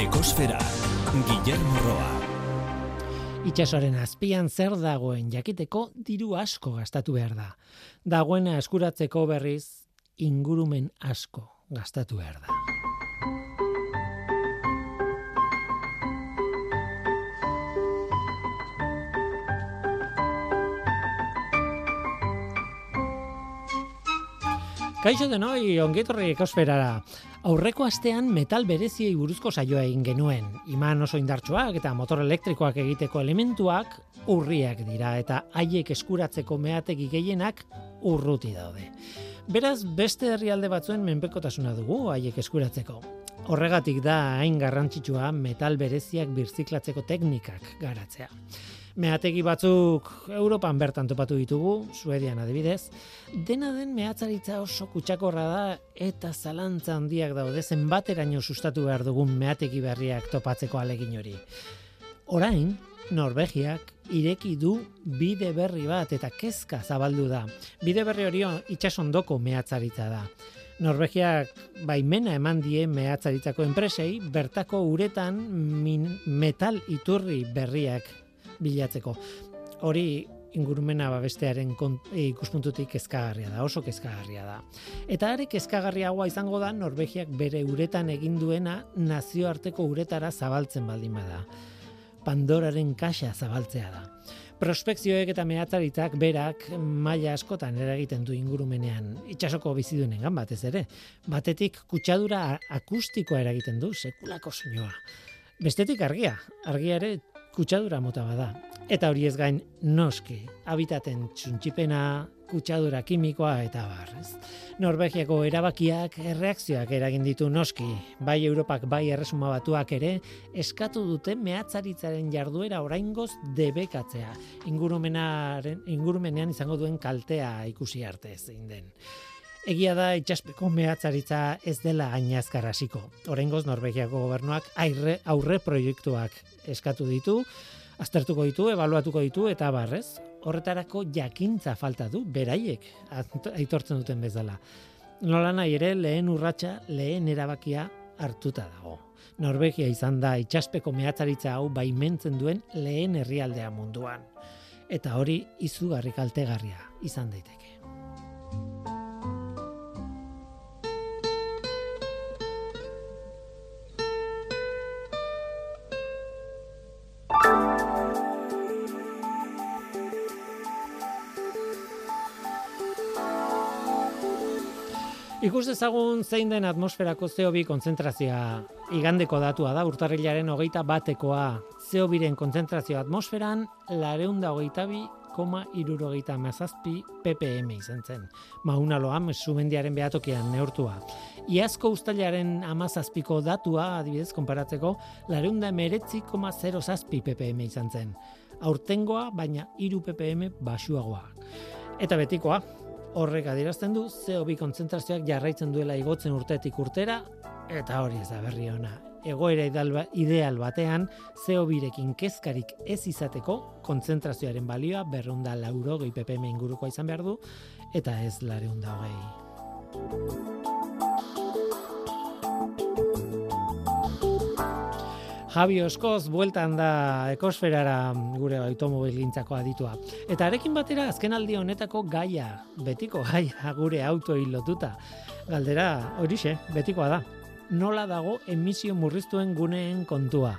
Ekosfera, Guillermo Roa. Itxasoren azpian zer dagoen jakiteko diru asko gastatu behar da. Dagoena eskuratzeko berriz ingurumen asko gastatu behar da. Kaixo denoi, ongetorri ekosferara. Aurreko astean metal bereziei buruzko saioa egin genuen. Iman oso indartsuak eta motor elektrikoak egiteko elementuak urriak dira eta haiek eskuratzeko meategi gehienak urruti daude. Beraz, beste herrialde batzuen menpekotasuna dugu haiek eskuratzeko. Horregatik da hain garrantzitsua metal bereziak birziklatzeko teknikak garatzea. Meategi batzuk Europan bertan topatu ditugu, Suedian adibidez, dena den mehatzaritza oso kutsakorra da eta zalantza handiak daude zenbateraino sustatu behar dugun meategi berriak topatzeko alegin hori. Orain, Norvegiak ireki du bide berri bat eta kezka zabaldu da. Bide berri hori itxasondoko mehatzaritza da. Norvegiak baimena eman die mehatzaritzako enpresei bertako uretan metal iturri berriak bilatzeko. Hori ingurumena babestearen e, ikuspuntutik kezkagarria da, oso kezkagarria da. Eta are kezkagarriagoa izango da Norvegiak bere uretan egin duena nazioarteko uretara zabaltzen baldin bada. Pandoraren kaxa zabaltzea da. Prospekzioek eta mehatzaritak berak maila askotan eragiten du ingurumenean itsasoko bizidunen batez ere. Batetik kutsadura akustikoa eragiten du sekulako soinua. Bestetik argia, argia ere kutsadura mota bada. Eta hori ez gain noski, habitaten txuntxipena, kutsadura kimikoa eta barrez. Norvegiako erabakiak erreakzioak eragin ditu noski, bai Europak bai erresuma batuak ere, eskatu dute mehatzaritzaren jarduera oraingoz debekatzea, ingurumenaren, ingurumenean izango duen kaltea ikusi arte zein den. Egia da itxaspeko mehatzaritza ez dela ainazkar hasiko. Oraingoz Norvegiako gobernuak aurre, aurre proiektuak eskatu ditu, aztertuko ditu, ebaluatuko ditu eta barrez, horretarako jakintza falta du beraiek aitortzen duten bezala. Nola nahi ere lehen urratsa, lehen erabakia hartuta dago. Norvegia izan da itxaspeko mehatzaritza hau baimentzen duen lehen herrialdea munduan. Eta hori izugarri kaltegarria izan daiteke. Ikus dezagun zein den atmosferako CO2 kontzentrazioa igandeko datua da urtarrilaren hogeita batekoa CO2ren kontzentrazio atmosferan lareunda hogeita bi koma irurogeita mazazpi ppm izan zen. Mauna loam sumendiaren behatokian neurtua. Iazko ustailaren amazazpiko datua adibidez konparatzeko lareunda meretzi koma zero zazpi ppm izan zen. Aurtengoa baina iru ppm basuagoa. Eta betikoa, Horrek adierazten du CO2 kontzentrazioak jarraitzen duela igotzen urtetik urtera eta hori ez da berri ona. Egoera ideal batean CO2rekin kezkarik ez izateko kontzentrazioaren balioa berrunda lauro gehi ppm ingurukoa izan behar du eta ez lareunda hogei. Javi Oskoz bueltan da ekosferara gure automobil gintzako aditua. Eta arekin batera azken aldi honetako gaia, betiko gaia gure autoi lotuta. Galdera horixe, betikoa da. Nola dago emisio murriztuen guneen kontua.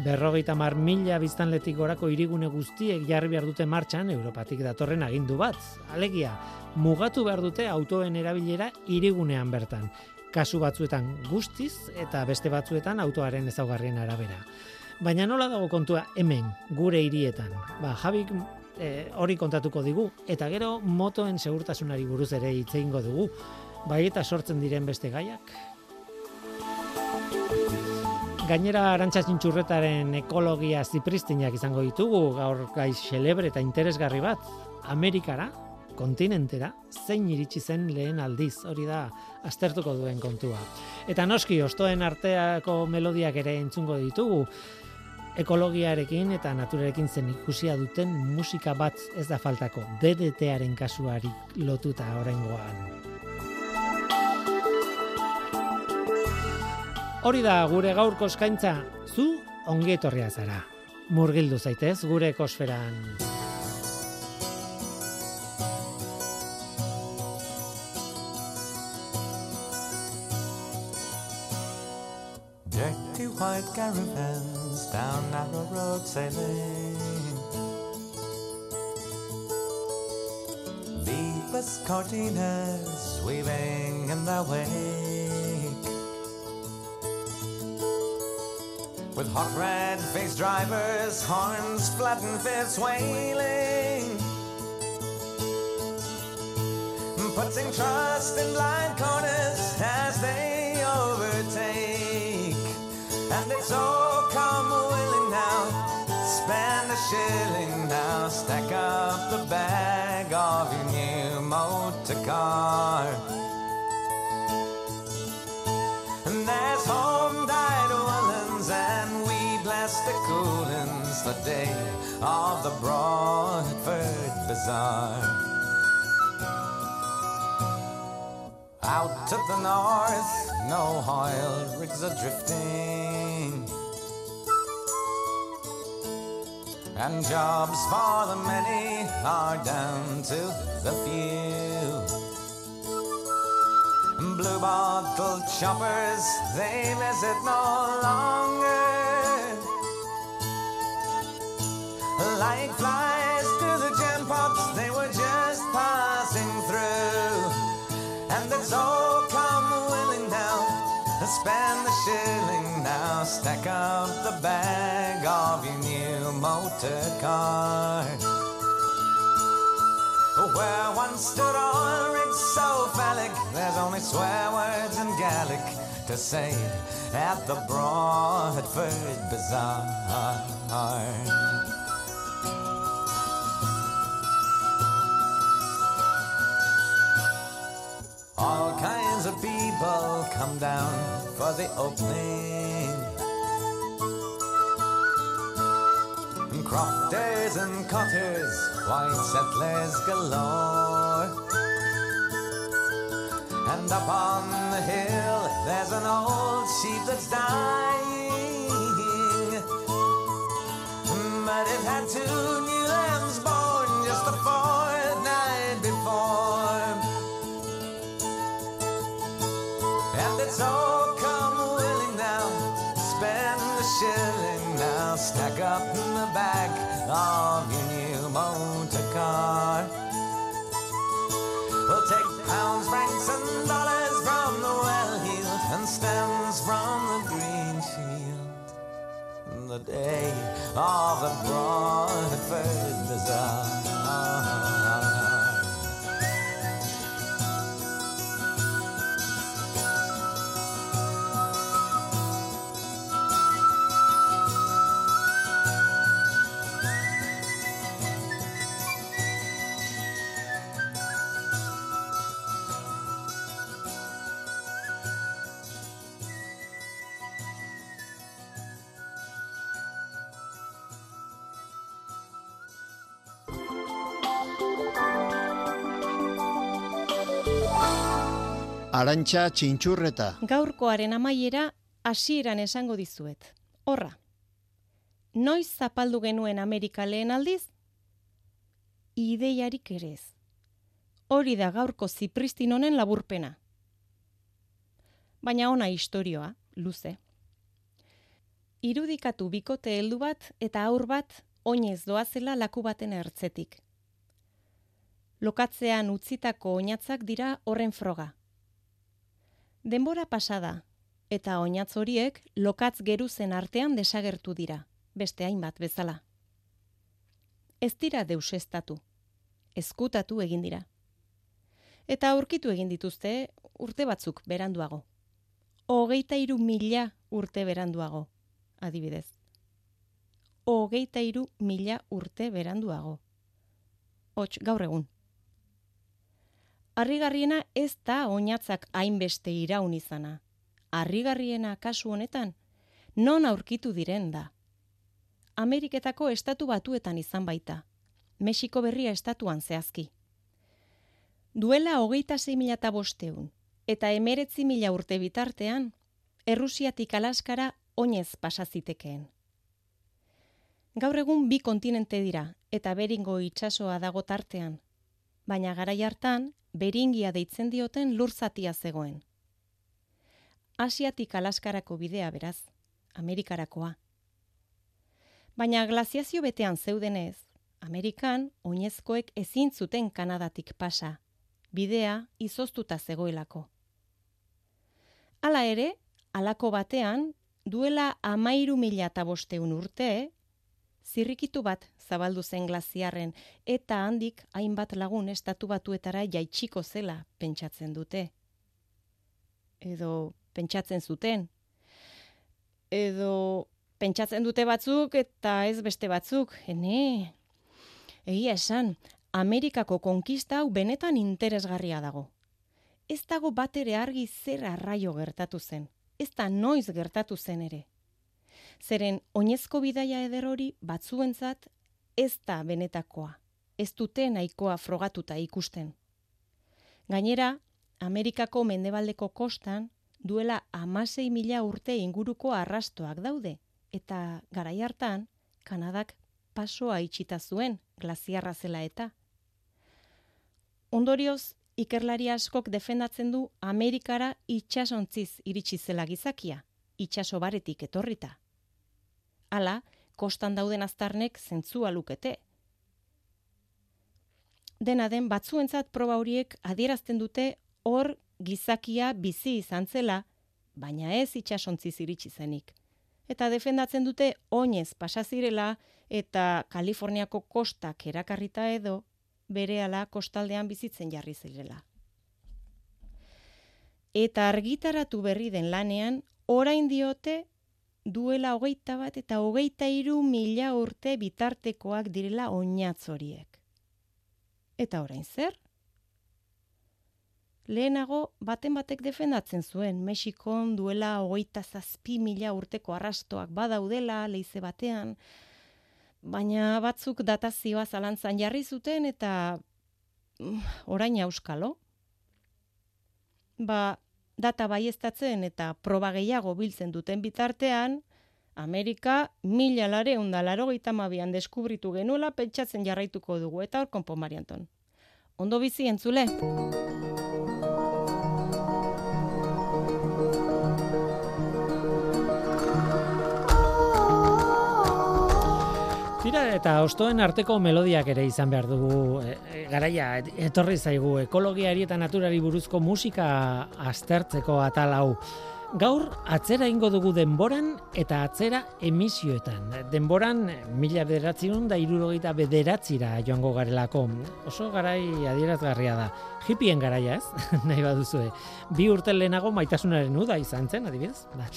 Berrogeita mar mila biztanletik gorako irigune guztiek jarri behar dute martxan Europatik datorren agindu bat. Alegia, mugatu behar dute autoen erabilera irigunean bertan kasu batzuetan guztiz eta beste batzuetan autoaren ezaugarrien arabera. Baina nola dago kontua hemen, gure hirietan. Ba, Javik e, hori kontatuko digu eta gero motoen segurtasunari buruz ere hitze dugu. Bai eta sortzen diren beste gaiak. Gainera arantza txurretaren ekologia zipristinak izango ditugu gaur gai celebre eta interesgarri bat. Amerikara, kontinentera, zein iritsi zen lehen aldiz, hori da aztertuko duen kontua. Eta noski, ostoen arteako melodiak ere entzungo ditugu, ekologiarekin eta naturarekin zen ikusia duten musika bat ez da faltako, DDTaren kasuari lotuta oraingoan. Hori da gure gaurko eskaintza, zu ongi etorria zara. Murgildu zaitez gure ekosferan. White caravans down narrow roads sailing. Leafless cortinas weaving in their wake. With hot red faced drivers, horns flattened fists wailing. Putting trust in blind corners All come willing now. Spend a shilling now. Stack up the bag of your new motor car. And there's home died Wellens and we bless the coolins the day of the Broadford Bazaar. Out to the north, no oil rigs are drifting. And jobs for the many are down to the few. Blue bottle choppers, they visit no longer. Like flies to the gem pots, they were just passing through. And it's all come willing now. Spend the shilling now. Stack up the bag your motor car. Where once stood all rigs so phallic, there's only swear words in Gaelic to say at the Broadford Bazaar. All kinds of people come down for the opening. Crofters and cotters, white settlers galore. And up on the hill, there's an old sheep that's dying. But it had two new lambs born just a fortnight before. And it's all come willing now. Spend the shilling now. Stack up the back of your new motor car. We'll take pounds, francs, and dollars from the well-heeled and stems from the green shield. The day of the Broadford Bazaar. Arantxa txintxurreta. Gaurkoaren amaiera hasieran esango dizuet. Horra. Noiz zapaldu genuen Amerika lehen aldiz? Ideiarik ere. Hori da gaurko zipristin honen laburpena. Baina ona istorioa, luze. Irudikatu bikote heldu bat eta aur bat oinez doazela laku baten ertzetik. Lokatzean utzitako oinatzak dira horren froga. Denbora pasada, eta oinatz horiek lokatz geruzen artean desagertu dira, beste hainbat bezala. Ez dira deusestatu, ezkutatu egin dira. Eta aurkitu egin dituzte urte batzuk beranduago. Hogeita iru mila urte beranduago, adibidez. Hogeita iru mila urte beranduago. Hots, gaur egun. Arrigarriena ez da oinatzak hainbeste iraun izana. Arrigarriena kasu honetan, non aurkitu diren da. Ameriketako estatu batuetan izan baita. Mexiko berria estatuan zehazki. Duela hogeita zei mila eta bosteun, eta emeretzi mila urte bitartean, Errusiatik Alaskara oinez pasa zitekeen. Gaur egun bi kontinente dira eta beringo itsasoa dago tartean, baina garai hartan beringia deitzen dioten lur zatia zegoen. Asiatik Alaskarako bidea beraz, Amerikarakoa. Baina glaziazio betean zeudenez, Amerikan oinezkoek ezin zuten Kanadatik pasa, bidea izoztuta zegoelako. Hala ere, halako batean, duela amairu mila eta bosteun urte, zirrikitu bat zabaldu zen glaziarren eta handik hainbat lagun estatu batuetara jaitsiko zela pentsatzen dute. Edo pentsatzen zuten. Edo pentsatzen dute batzuk eta ez beste batzuk. Ene, egia esan, Amerikako konkista hau benetan interesgarria dago. Ez dago bat ere argi zer arraio gertatu zen. Ez da noiz gertatu zen ere. Zeren oinezko bidaia eder hori batzuentzat ez da benetakoa. Ez dute nahikoa frogatuta ikusten. Gainera, Amerikako mendebaldeko kostan duela amasei mila urte inguruko arrastoak daude, eta garai hartan, Kanadak pasoa itxita zuen, glaziarra zela eta. Ondorioz, ikerlari askok defendatzen du Amerikara itxasontziz iritsi zela gizakia, itxaso baretik etorrita. Hala, kostan dauden aztarnek zentzua lukete. Dena den batzuentzat proba horiek adierazten dute hor gizakia bizi izan zela, baina ez itxasontziz iritsi zenik. Eta defendatzen dute oinez pasazirela eta Kaliforniako kostak erakarrita edo berehala kostaldean bizitzen jarri zirela. Eta argitaratu berri den lanean, orain diote duela hogeita bat eta hogeita iru mila urte bitartekoak direla oinatz horiek. Eta orain zer? Lehenago baten batek defendatzen zuen Mexikon duela hogeita zazpi mila urteko arrastoak badaudela leize batean, baina batzuk datazioa zalantzan jarri zuten eta mm, orain auskalo. Ba, data baiestatzen eta proba gehiago biltzen duten bitartean, Amerika mila lare undalaro mabian deskubritu genuela pentsatzen jarraituko dugu eta hor konpo marianton. Ondo bizi entzule! Tira eta ostoen arteko melodiak ere izan behar dugu e, e, garaia etorri zaigu ekologiari eta naturari buruzko musika aztertzeko atal hau. Gaur atzera ingo dugu denboran eta atzera emisioetan. Denboran mila bederatziun da irurogeita bederatzira joango garelako. Oso garai adierazgarria da. Hippien garaia ez, nahi baduzue. Bi urte lehenago maitasunaren uda izan zen, adibidez. Ba.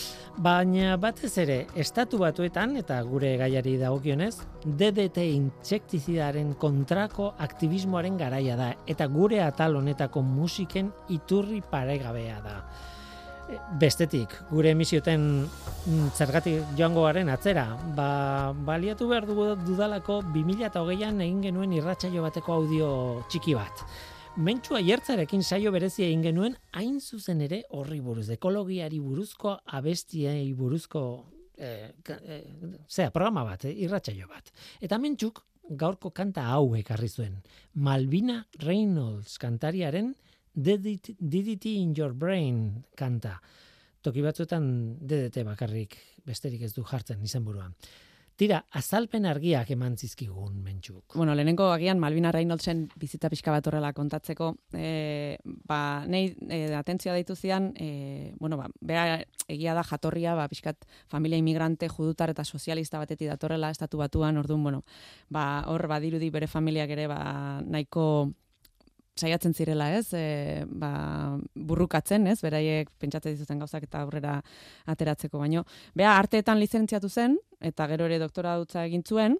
Baina batez ere, estatu batuetan eta gure gaiari dagokionez, DDT intsektizidaren kontrako aktivismoaren garaia da. Eta gure atal honetako musiken iturri paregabea da bestetik, gure emisioten mm, zergatik joango garen atzera, ba, baliatu behar dugu dudalako 2008an egin genuen irratsaio bateko audio txiki bat. Mentsua jertzarekin saio berezia egin genuen hain zuzen ere horri buruz, ekologiari buruzko abestiei buruzko eh, eh, zera, programa bat, eh, irratsaio bat. Eta mentsuk gaurko kanta hau ekarri zuen. Malvina Reynolds kantariaren DDT in your brain kanta. Toki batzuetan DDT bakarrik besterik ez du jartzen izenburuan. Tira, azalpen argiak eman zizkigun mentsuk. Bueno, lehenengo agian Malvina Reynoldsen bizita pixka bat horrela kontatzeko, e, ba, nei e, atentzioa deitu zian, e, bueno, ba, bera egia da jatorria, ba, pixkat familia inmigrante, judutar eta sozialista batetik datorrela estatu batuan, orduan, bueno, ba, hor badirudi bere familiak ere, ba, nahiko saiatzen zirela, ez? E, ba, burrukatzen, ez? Beraiek pentsatzen dituzten gauzak eta aurrera ateratzeko baino. Bea arteetan lizentziatu zen eta gero ere doktora dutza egin zuen.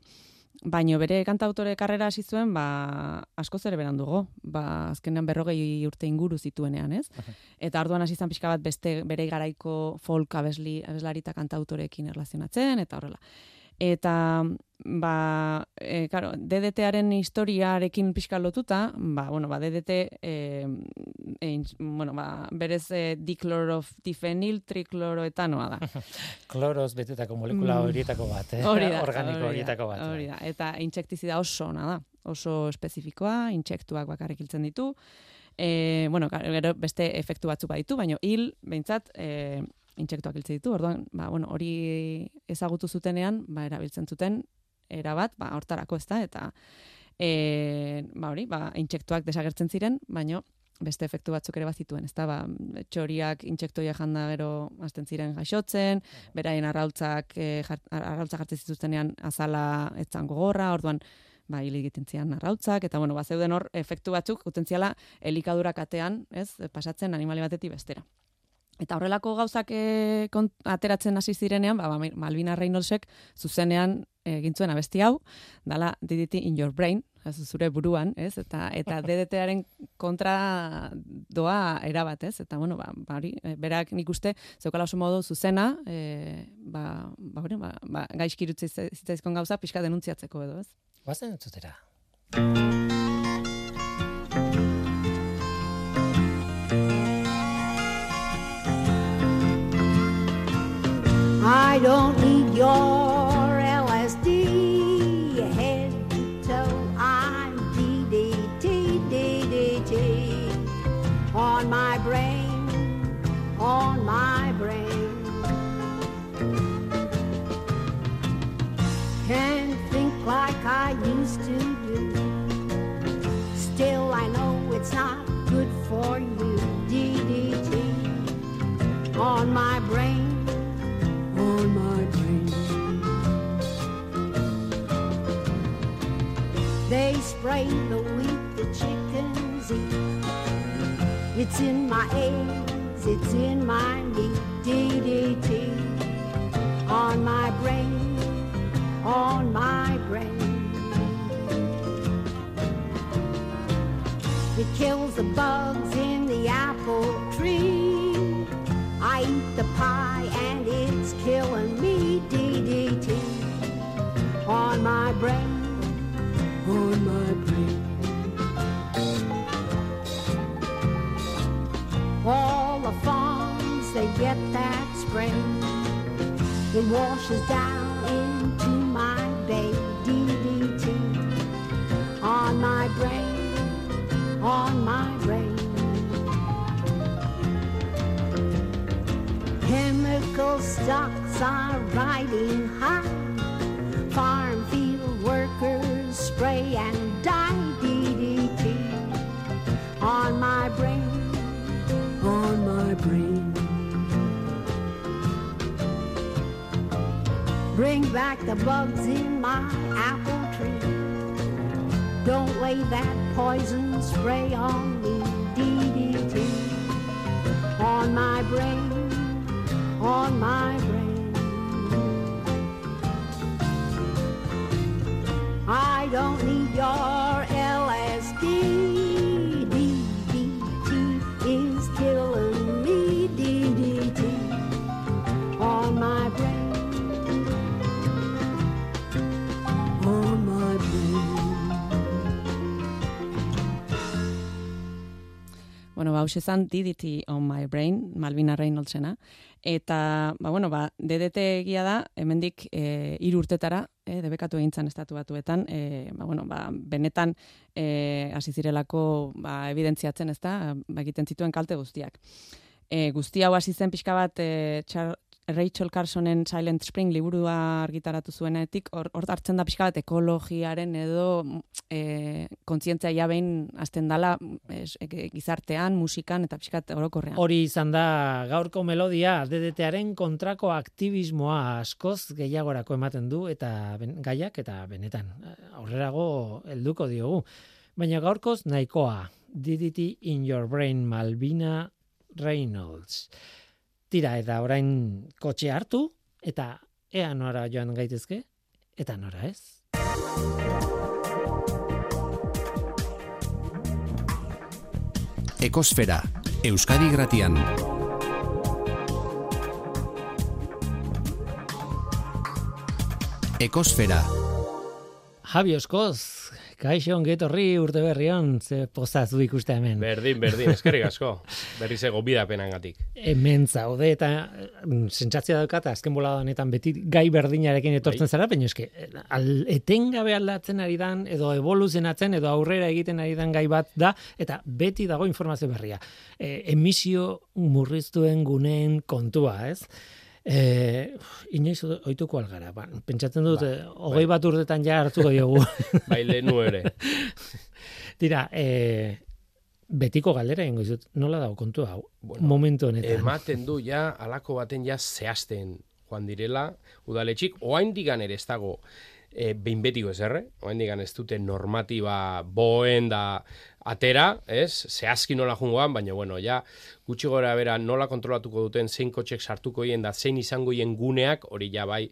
Baino bere kantautore karrera hasi zuen, ba, asko ere berandugo. Ba, azkenean berrogei urte inguru zituenean, ez? Eta orduan hasi izan pixka bat beste bere garaiko folk abesli, abeslari eta kantautorekin erlazionatzen, eta horrela. Eta ba, e, claro, DDT-aren historiarekin pixka lotuta, ba, bueno, ba, DDT, e, e, bueno, ba, berez e, dikloroftifenil trikloroetanoa da. Kloroz betetako molekula Mm. horietako bat, eh? Hori da, Organiko horietako bat. Hori da, eta intsektizida oso ona da, oso espezifikoa, intsektuak bakarrik hiltzen ditu. E, bueno, gero beste efektu batzuk baditu, baina hil, behintzat, e, intsektuak hiltzen ditu. Orduan, ba, bueno, hori ezagutu zutenean, ba, erabiltzen zuten, erabat, ba, hortarako ez da, eta e, ba, hori, ba, intsektuak desagertzen ziren, baina beste efektu batzuk ere bazituen, ez da, ba, txoriak intsektoia janda gero hasten ziren jaixotzen, beraien arrautzak, e, jart, arrautzak jartzen zituztenean azala etzan gogorra, orduan, ba, hil egiten zian arrautzak, eta bueno, ba, zeuden hor, efektu batzuk, utentziala elikadura katean, ez, pasatzen animali batetik bestera. Eta horrelako gauzak e, kont, ateratzen hasi zirenean, ba, ba, Malvina Reynoldsek zuzenean egin zuen abesti hau, dala DDT in your brain, ez, zure buruan, ez? Eta eta DDT-aren kontra doa erabat, ez? Eta bueno, ba, ba hori, e, berak nik uste zeukala oso modu zuzena, e, ba, ba, hori, ba, ba, gaizki irutzi zitzaizkon gauza pixka denuntziatzeko edo, ez? Guazen entzutera. I don't need your spray the wheat the chickens eat. It's in my eggs, it's in my meat. DDT on my brain, on my brain. It kills the bugs in the apple tree. I eat the pie and it's killing me. DDT on my brain, on my they get that spray. It washes down into my bay. DDT on my brain, on my brain. Chemical stocks are riding high. Farm field workers spray and Bring back the bugs in my apple tree. Don't lay that poison spray on me. DDT on my brain on my brain. I don't need your Bueno, ba, hause zan DDT on my brain, Malvina Reynoldsena. Eta, ba, bueno, ba, DDT egia da, hemendik e, urtetara, e, debekatu egin zan estatu batuetan, e, ba, bueno, ba, benetan e, hasi zirelako ba, evidentziatzen, ez da, ba, egiten zituen kalte guztiak. E, guzti hau hasi zen pixka bat e, Char Rachel Carsonen Silent Spring liburua argitaratu zuenetik, hor hartzen da pixka bat ekologiaren edo e, kontzientzia ja behin hasten dala es, e, gizartean, musikan eta pixka orokorrean. Hori izan da gaurko melodia DDTaren kontrako aktivismoa askoz gehiagorako ematen du eta ben, gaiak eta benetan eh, aurrerago helduko diogu. Baina gaurkoz nahikoa. DDT in your brain Malvina Reynolds. Tira eta orain kotxe hartu eta ea nora joan gaitezke eta nora ez. Ekosfera, Euskadi Gratian. Ekosfera. Javi Oskoz, kaixo ongetorri urte berrion, ze pozazu ikuste hemen. Berdin, berdin, eskerrik asko. Berriz ego bidapenangatik. Hemen zaude eta mm, sentsazioa daukat azken bolada honetan beti gai berdinarekin etortzen Bai. zara, baina eske al, etengabe aldatzen ari dan edo evoluzionatzen edo aurrera egiten ari dan gai bat da eta beti dago informazio berria. E, emisio murriztuen guneen kontua, ez? E, inoiz oituko algara, ba, pentsatzen dut, eh, hogei bat urtetan ja hartuko diogu. Bai, lehenu ere. Dira, e, betiko galdera egingo dizut, nola dago kontu hau, Bueno, momentu honetan. Ematen du ja, alako baten ja zehazten joan direla, udaletxik, oain digan ere ez dago e, behin betiko ez erre, oain digan ez dute normatiba boen da atera, ez, zehazki nola jungoan, baina bueno, ja, gutxi gora bera nola kontrolatuko duten zein kotxek sartuko hien da zein izango hien guneak, hori ja bai,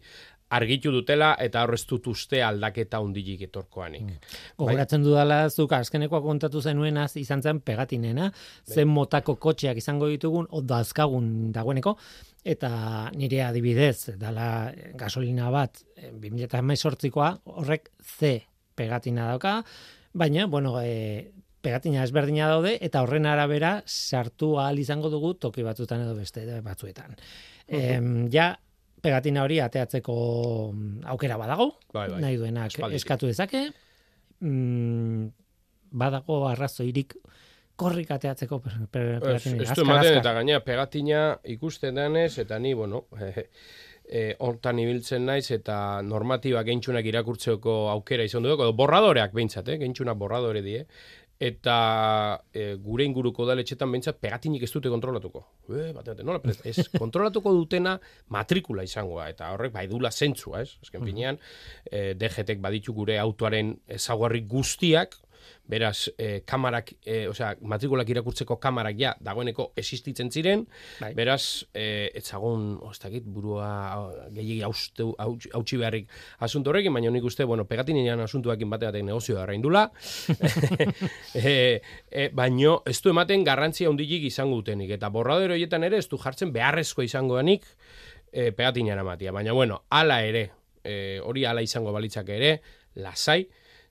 argitu dutela eta horrez dut uste aldaketa hundilik etorkoanik. Gogoratzen dudala zuk azkenekoa kontatu zenuenaz izan zen pegatinena, zen motako kotxeak izango ditugun, o dazkagun dagoeneko, eta nire adibidez, dala gasolina bat, eh, 2018koa, horrek C pegatina dauka, baina, bueno, e, pegatina ezberdina daude, eta horren arabera sartu ahal izango dugu toki batzutan edo beste batzuetan. Em, ja, pegatina hori ateatzeko mm, aukera badago, Bai, bai. nahi duenak Aspalditik. eskatu dezake, mm, badago arrazoirik korrik ateatzeko pegatina. ez du ematen eta gaina pegatina ikusten denez eta ni, bueno, e, hortan ibiltzen naiz eta normatiba geintxunak irakurtzeko aukera izan dut, edo borradoreak behintzat, eh? geintxunak borradore die, eta e, gure inguruko daletxetan behintzat pegatinik ez dute kontrolatuko. E, bate, bate, nola, prest, ez, kontrolatuko dutena matrikula izangoa, eta horrek bai dula zentzua, ez? Azken finean, e, DGTek baditu gure autoaren ezaugarri guztiak, beraz, e, kamarak, e, osea, matrikulak irakurtzeko kamarak ja dagoeneko existitzen ziren, Bai. beraz, e, oh, ez dakit, burua gehiagi haustu, hautsi beharrik asunto horrekin, baina nik uste, bueno, pegatinean asuntuakin bate batek negozioa arraindula, e, e, baino ez du ematen garrantzia hundilik izango dutenik, eta borradero horietan ere ez du jartzen beharrezko izangoanik e, pegatinean amatia, baina bueno, hala ere, e, hori hala izango balitzake ere, lasai,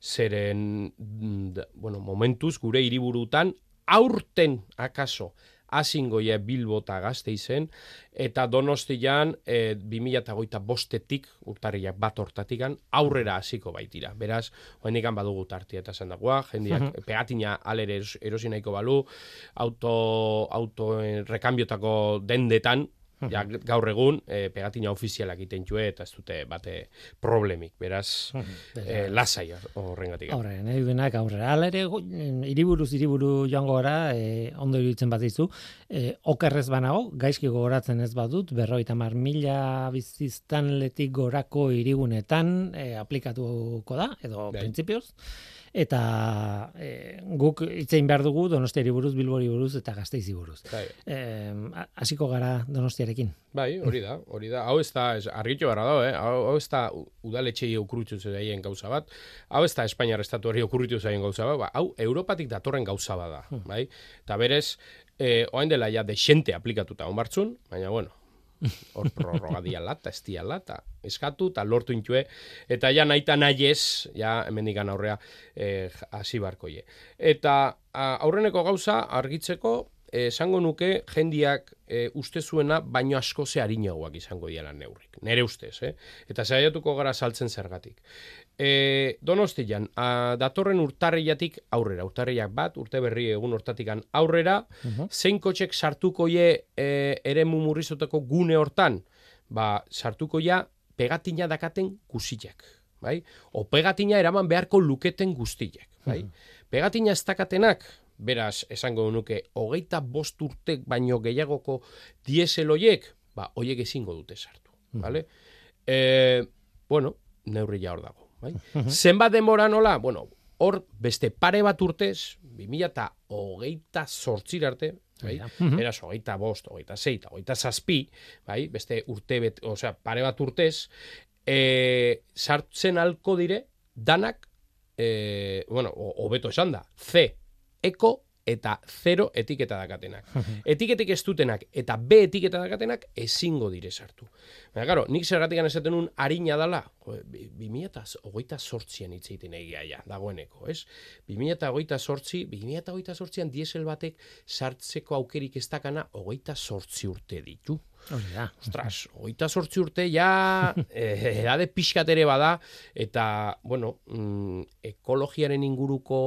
zeren, mm, bueno, momentuz gure hiriburutan aurten akaso azingoia Bilbo eta Gasteizen, eta Donostian e, 2008 bostetik, urtarriak bat hortatikan, aurrera hasiko baitira. Beraz, hoenikan badugu tartia eta esan dagoa, jendiak pegatina alere eros, erosi nahiko balu, auto, auto eh, rekambiotako dendetan, ja, gaur egun e, pegatina ofizialak egiten txue, eta ez dute bate problemik. Beraz, e, lasai horrengatik. Aurrera, nahi duenak aurrera. Hala ere, hiriburuz hiriburu joango gara, e, ondo iruditzen bat dizu, e, okerrez banago, gaizki gogoratzen ez badut, berroita mar mila biziztanletik gorako hirigunetan e, aplikatuko da, edo Bai. Eta e, guk itzein behar dugu Donostiari buruz, Bilbori buruz eta Gasteizi buruz. Bai. Hasiko gara Donostiarekin. Bai, hori da, hori da. Hau ez da, ez, argitu gara dago, eh? Hau, hau ez da udaletxei okurritu zaien gauza bat. Hau ez da Espainiar estatuari okurritu zaien gauza bat. Ba, hau Europatik datorren gauza bada, bai? Eta berez, eh, oain dela ja desente aplikatuta onbartzun, baina bueno, hor prorroga diala, eta ez diala, eta eskatu, eta lortu intue, eta ja naita nahi ez, ja hemendikan aurrea eh, hasi barko je. Eta a, aurreneko gauza argitzeko, esango nuke jendiak e, uste zuena baino asko ze harinagoak izango diela neurrik. Nere ustez, eh? Eta saiatuko gara saltzen zergatik. E, donostian, a, datorren urtarriatik aurrera, urtarriak bat, urte berri egun hortatikan aurrera, zein kotxek sartuko je e, ere mumurrizoteko gune hortan, ba, sartuko ja pegatina dakaten guziak, bai? O pegatina eraman beharko luketen guztiak, bai? Pegatina ez dakatenak, beraz, esango nuke, hogeita bost urtek baino gehiagoko dieseloiek, ba, hoiek ezingo dute sartu, bale? E, bueno, neurri ja hor dago, bai? Zenbat denbora nola? Bueno, hor beste pare bat urtez, 2000 eta hogeita sortzir arte, bai? Beraz, hogeita bost, hogeita zei, eta hogeita zazpi, bai? Beste urte, bet, osea, pare bat urtez, e, sartzen alko dire, danak, e, bueno, ho- hobeto esan da, C, eko eta zero etiketa dakatenak. Etiketek ez dutenak eta B etiketa dakatenak ezingo dire sartu. Baina, claro, nik zergatik esaten nun harina dala, jo, bi- 2008 sortzian hitz egiten egia ja, dagoeneko, ez? 2008 sortzi, 2008 sortzian diesel batek sartzeko aukerik ez dakana, hogeita sortzi urte ditu. Hori da. Ostras, hogeita sortzi urte ja eh, edade pixkat ere bada, eta, bueno, mm, ekologiaren inguruko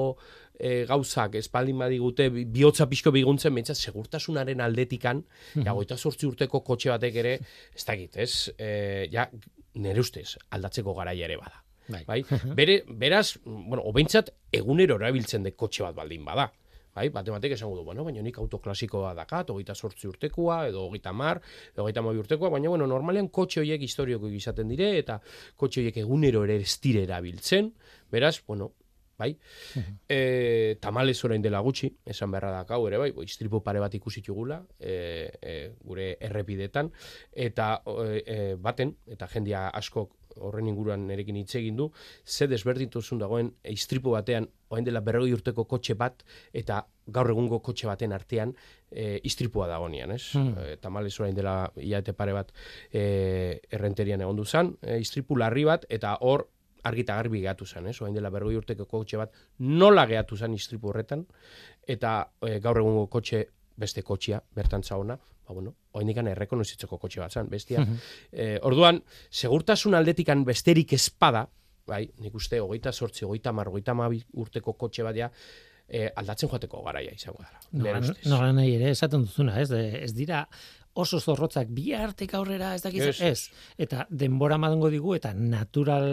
eh, gauzak espaldin badigute bi- bihotza pixko biguntzen, bentsat, segurtasunaren aldetikan, ja, hogeita sortzi urteko kotxe batek ere, ez dakit, ez, eh, ja, nire ustez, aldatzeko garaia ere bada. Bai. Bai? Bere, beraz, bueno, obentzat egunero erabiltzen de kotxe bat baldin bada. Bai, bate batek esango du, bueno, baina nik auto klasikoa dakat, hogeita sortzi urtekoa, edo hogeita mar, edo hogeita mabi urtekoa, baina, bueno, normalean kotxe horiek historioko izaten dire, eta kotxe horiek egunero ere ez dire erabiltzen, beraz, bueno, bai, e, tamalez orain dela gutxi, esan beharra dakau ere, bai, bo, istripu pare bat ikusi txugula, e, e, gure errepidetan, eta e, baten, eta jendia askok horren inguruan nerekin hitz egin du, ze desberdintuzun dagoen istripu batean, orain dela berrogei urteko kotxe bat, eta gaur egungo kotxe baten artean e, istripua dagonean, ez? Hmm. E, tamalez orain dela hilabete pare bat e, errenterian egon zan, e, istripu larri bat, eta hor argi eta garbi gehatu zen, ez? Orain dela berrogei urteko kotxe bat nola gehatu zen istripu horretan, eta e, gaur egungo kotxe beste kotxea, bertan zaona, ba, bueno, oindikan errekonozitzeko kotxe bat zen, bestia. Eh, orduan, segurtasun aldetikan besterik espada, bai, nik uste, hogeita sortzi, hogeita mar, hogeita mabi urteko kotxe bat ja, eh, aldatzen joateko garaia izango dara. nola nahi ere esaten duzuna, ez? Ez dira oso zorrotzak bi artek aurrera ez dakiz Ez, ez, eta denbora madongo digu eta natural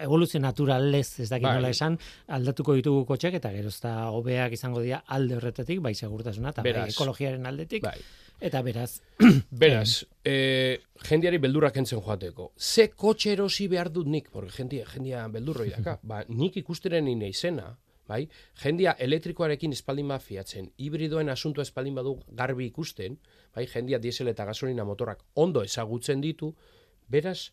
evoluzio naturalez ez dakit Bai. nola esan aldatuko ditugu kotxek eta gero ez da hobeak izango dira alde horretatik bai segurtasuna eta bai ekologiaren aldetik Bai. eta beraz Beraz, eh, jendiari beldurrak entzen joateko. Ze kotxe erosi behar dut nik? Porque jendia, jendia beldurroi daka. ba, nik ikusteren nine izena, bai? Jendia elektrikoarekin espaldin bat fiatzen, hibridoen asunto espaldin badu garbi ikusten, bai? Jendia diesel eta gasolina motorrak ondo ezagutzen ditu, beraz,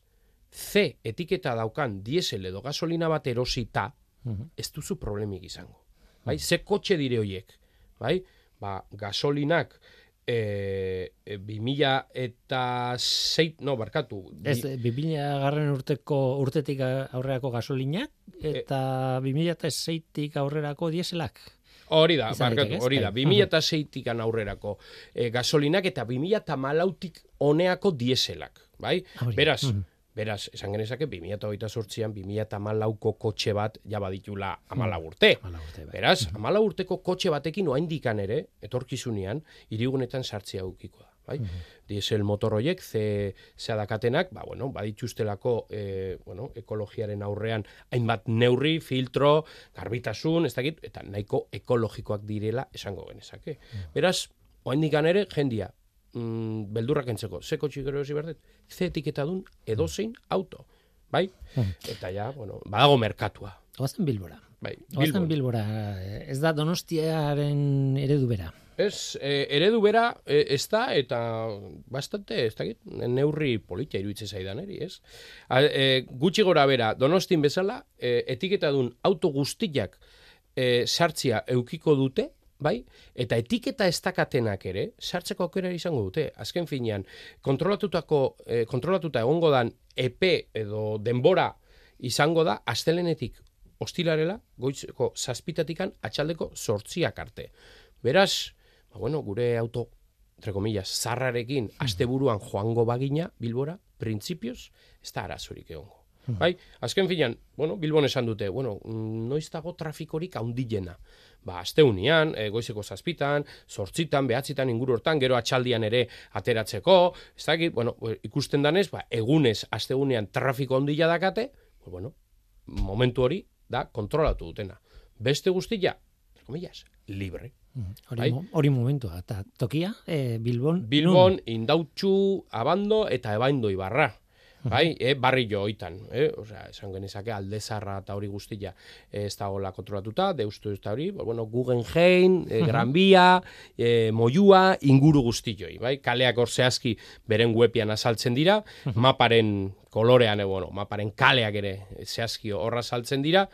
C etiketa daukan diesel edo gasolina bat erosita, ez duzu problemik izango. Bai? Ze kotxe dire hoiek, bai? Ba, gasolinak e, e, 2000 eta sei, no, barkatu. ez 2000 garren urteko urtetik aurrerako gasolinak Eh. eta 2006tik aurrerako dieselak. Hori da, barkatu, hori da. Bai. 2006tik aurrerako e, gasolinak eta 2014tik honeako dieselak, bai? Hori. Beraz, Mhm. beraz, esan genezake 2028an 2014ko kotxe bat ja baditula 14 urte. Hala urte, bai. Beraz, amala urteko kotxe batekin oaindikan ere, etorkizunean, irigunetan sartzea aukiko da. Bai? Diesel motor horiek, ze, ze dakatenak, ba, bueno, badituztelako e, bueno, ekologiaren aurrean hainbat neurri, filtro, garbitasun, ez dakit, eta nahiko ekologikoak direla esango genezake. Beraz, oaindikan ere, jendia, mm, beldurrak entzeko, ze kotxe gero esi berdet, ze etiketadun edozein auto. Bai? Eta ja, bueno, badago merkatua. Oazen Bilbora. Bai, Bilbon. Bilbora. Ez da Donostiaren eredu bera. Ez, e, eredu bera e, ez da, eta bastante, ez dakit, neurri politia iruditzen zaidan eri, ez? A, e, gutxi gora bera, donostin bezala, e, etiketadun auto guztiak e, sartzia eukiko dute, bai? Eta etiketa ez dakatenak ere, sartzeko aukera izango dute. Azken finean, kontrolatutako, e, kontrolatuta egongo dan EP edo denbora izango da, astelenetik ostilarela, goitzeko zazpitatikan atxaldeko sortziak arte. Beraz, ba, bueno, gure auto, entre comillas, zarrarekin, asteburuan joango bagina, Bilbora, printzipioz, ez da arazorik egongo. Bai, azken finean, bueno, Bilbon esan dute, bueno, mm, noiz dago trafikorik haundilena. Ba, asteunian, e, goizeko zazpitan, sortzitan, behatzitan, inguru hortan, gero atxaldian ere ateratzeko, ez dakit, bueno, ikusten danez, ba, egunez, asteunean trafiko handila dakate, pues, bueno, momentu hori da kontrolatu dutena. Beste guztia, entre comillas, libre. Hori, Bai. hori momentua. Eta tokia, e, Bilbon. Bilbon, Indautxu, Abando eta Ebaindo Ibarra. Bai, e, barri jo oitan, eh? Osea, esan genezake aldezarra eta hori guztia eh, ez dagoela kontrolatuta, deustu ez da hori, bueno, Guggenheim, e, Gran Via, e, Moyua, inguru guztioi, bai? Kaleak hor zehazki beren webian azaltzen dira, maparen kolorean, e, bueno, maparen kaleak ere zehazki horra saltzen dira,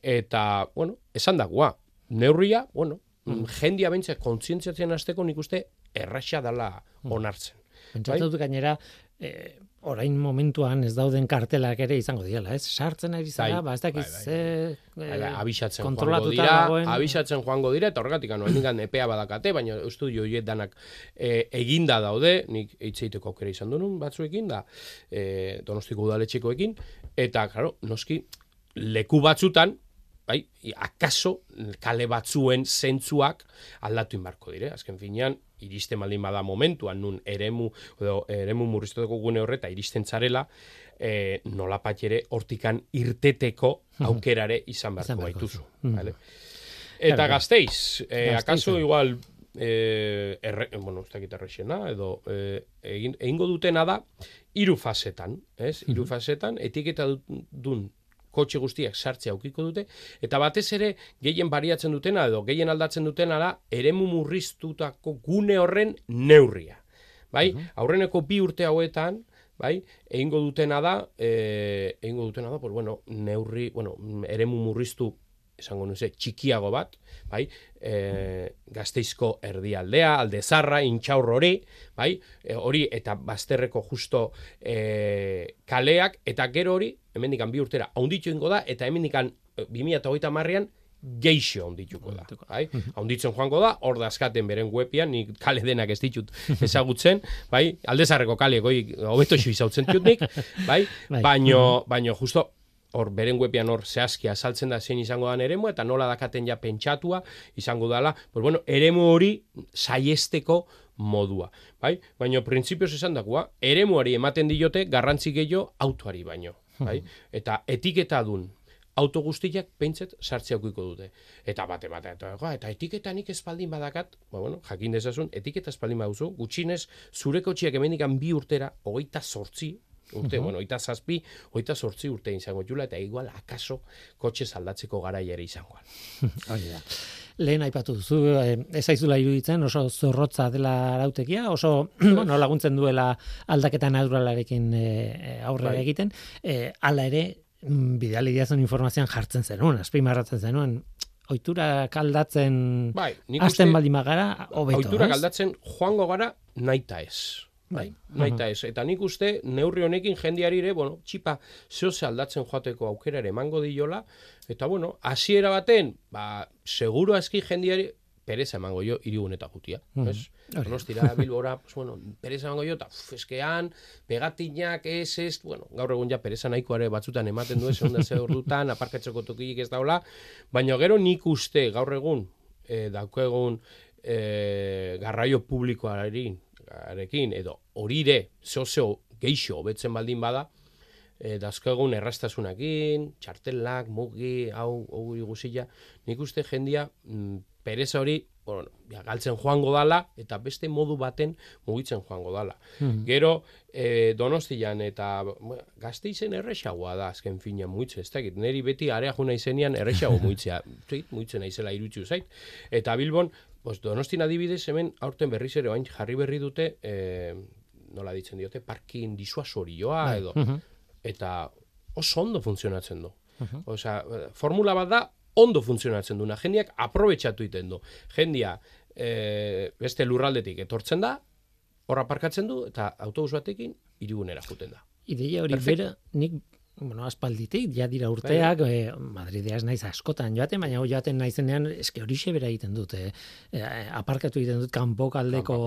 eta, bueno, esan dagoa, neurria, bueno, mm. jendia bentzak kontzientziatzen hasteko nik uste erraxa dala onartzen. Pentsatzen dut gainera, e, orain momentuan ez dauden kartelak ere izango diela, ez? Sartzen ari zara, Bai, ba, ez dakiz, bai, ze... Bai, eh, bai, abisatzen joango dira, dagoen- abisatzen joango dira, eta horregatik ano, hendikan epea badakate, baina ustu joiet danak e, eginda daude, nik eitzeiteko aukera izan duen batzuekin, da e, donostiko udaletxekoekin, eta, claro, noski, leku batzutan, bai, akaso kale batzuen zentzuak aldatu inbarko dire. Azken finean, iristen baldin bada momentuan, nun eremu, edo eremu murriztuteko gune horreta iristen zarela, e, nolapat ere hortikan irteteko aukerare izan beharko baituzu. Vale? Eta gazteiz, e, Gasteizen. akaso igual, e, erre, bueno, ez dakit errexena, edo e, egin, egingo dutena da, hiru fasetan, ez? Hiru fasetan, etiketa dun kotxe guztiak sartzea aukiko dute, eta batez ere gehien bariatzen dutena edo gehien aldatzen dutena da eremu murriztutako gune horren neurria. Bai? Aurreneko bi urte hauetan, bai, egingo dutena da, eh, egingo dutena da, pues bueno, neurri, bueno, eremu murriztu esango nuze, txikiago bat, bai, e, gazteizko erdialdea, alde zarra, intxaur hori, bai, e, hori eta bazterreko justo e, kaleak, eta gero hori, hemendikan bi urtera, haunditu ingo da, eta hemendikan e, 2008 marrean, geixo ondituko da. Bai? Onditzen joango da, hor da askaten beren webian, nik kale denak ez ditut ezagutzen, bai? Aldezarreko kale goi hobeto xo izautzen ditut nik, bai? Bai. Baino, baino justo hor beren webian hor zehazki azaltzen da zein izango dan eremu eta nola dakaten ja pentsatua izango dala, pues bueno, eremu hori saiesteko modua, bai? Baino printzipioz esan dagoa, eremuari ematen diote garrantzi gehiago autoari baino, bai? Eta etiketa dun auto guztiak peintzet sartzea dute. Eta bate bate eta, "Joa, eta etiketa nik espaldin badakat, ba, bueno, jakin dezazun, etiketa espaldin baduzu, gutxinez zure kotxiak hemendikan bi urtera, hogeita sortzi, urte, bueno, hogeita zazpi, hogeita sortzi urte izango jula, eta igual akaso kotxe aldatzeko garaia ere izango. Hori da. Lehen aipatu duzu, eh, ez zaizula iruditzen oso zorrotza dela arautegia, oso bueno, laguntzen duela aldaketa naturalarekin eh, aurrera Bai. egiten, eh, hala ere mm, bidali diazun informazioan jartzen zenuen, azpimarratzen zenuen, oiturak aldatzen Bai, nik hasten baldin bagara, hobeto, Oiturak ez? aldatzen joango gara naita ez. Bai, naita ez. Eta nik uste neurri honekin jendiari ere, bueno, txipa zehose aldatzen joateko aukera ere emango diola, eta bueno, hasiera baten, ba, seguro aski jendiari pereza emango jo iriguneta gutia? Hori da. Donostira, Bilbora, pues bueno, pereza emango jo, uf, eskean, pegatinak, ez, ez, bueno, gaur egun ja pereza nahiko ere batzutan ematen du, segunda ze ordutan, aparkatzeko tokilik ez daula, baina gero nik uste gaur egun, e, daukagun e, garraio publikoarekin, arekin, edo horire, zeo geixo hobetzen baldin bada, e, dazkoegun errastasunakin, txartelak, mugi, hau, hau guzia, nik uste jendia mm, pereza hori, bueno, ja, galtzen joango dala, eta beste modu baten mugitzen joango dala. Gero, e, donostian eta bueno, gazteizen erresagoa da, azken fina mugitzen, ez dakit, neri beti area juna izenean erresago mugitzea, zait, mugitzen naizela irutzu zait. Eta Bilbon, pues, donostin adibidez, hemen aurten berriz ere oain jarri berri dute, e, nola ditzen diote, parkin disuasorioa edo, eta oso ondo funtzionatzen du. Osea, eh, formula bat da ondo funtzionatzen duna. Jendiak aprobetxatu iten du. Jendia e, beste lurraldetik etortzen da, horra parkatzen du, eta autobus batekin hirigunera juten da. Ideia hori Perfecto. bera, nik bueno, aspalditik, ja dira urteak, Bai. e, Madridea ez naiz askotan joaten, baina hoi joaten naizenean, eske horixe bera egiten dut, e, e, aparkatu egiten dut kanpokaldeko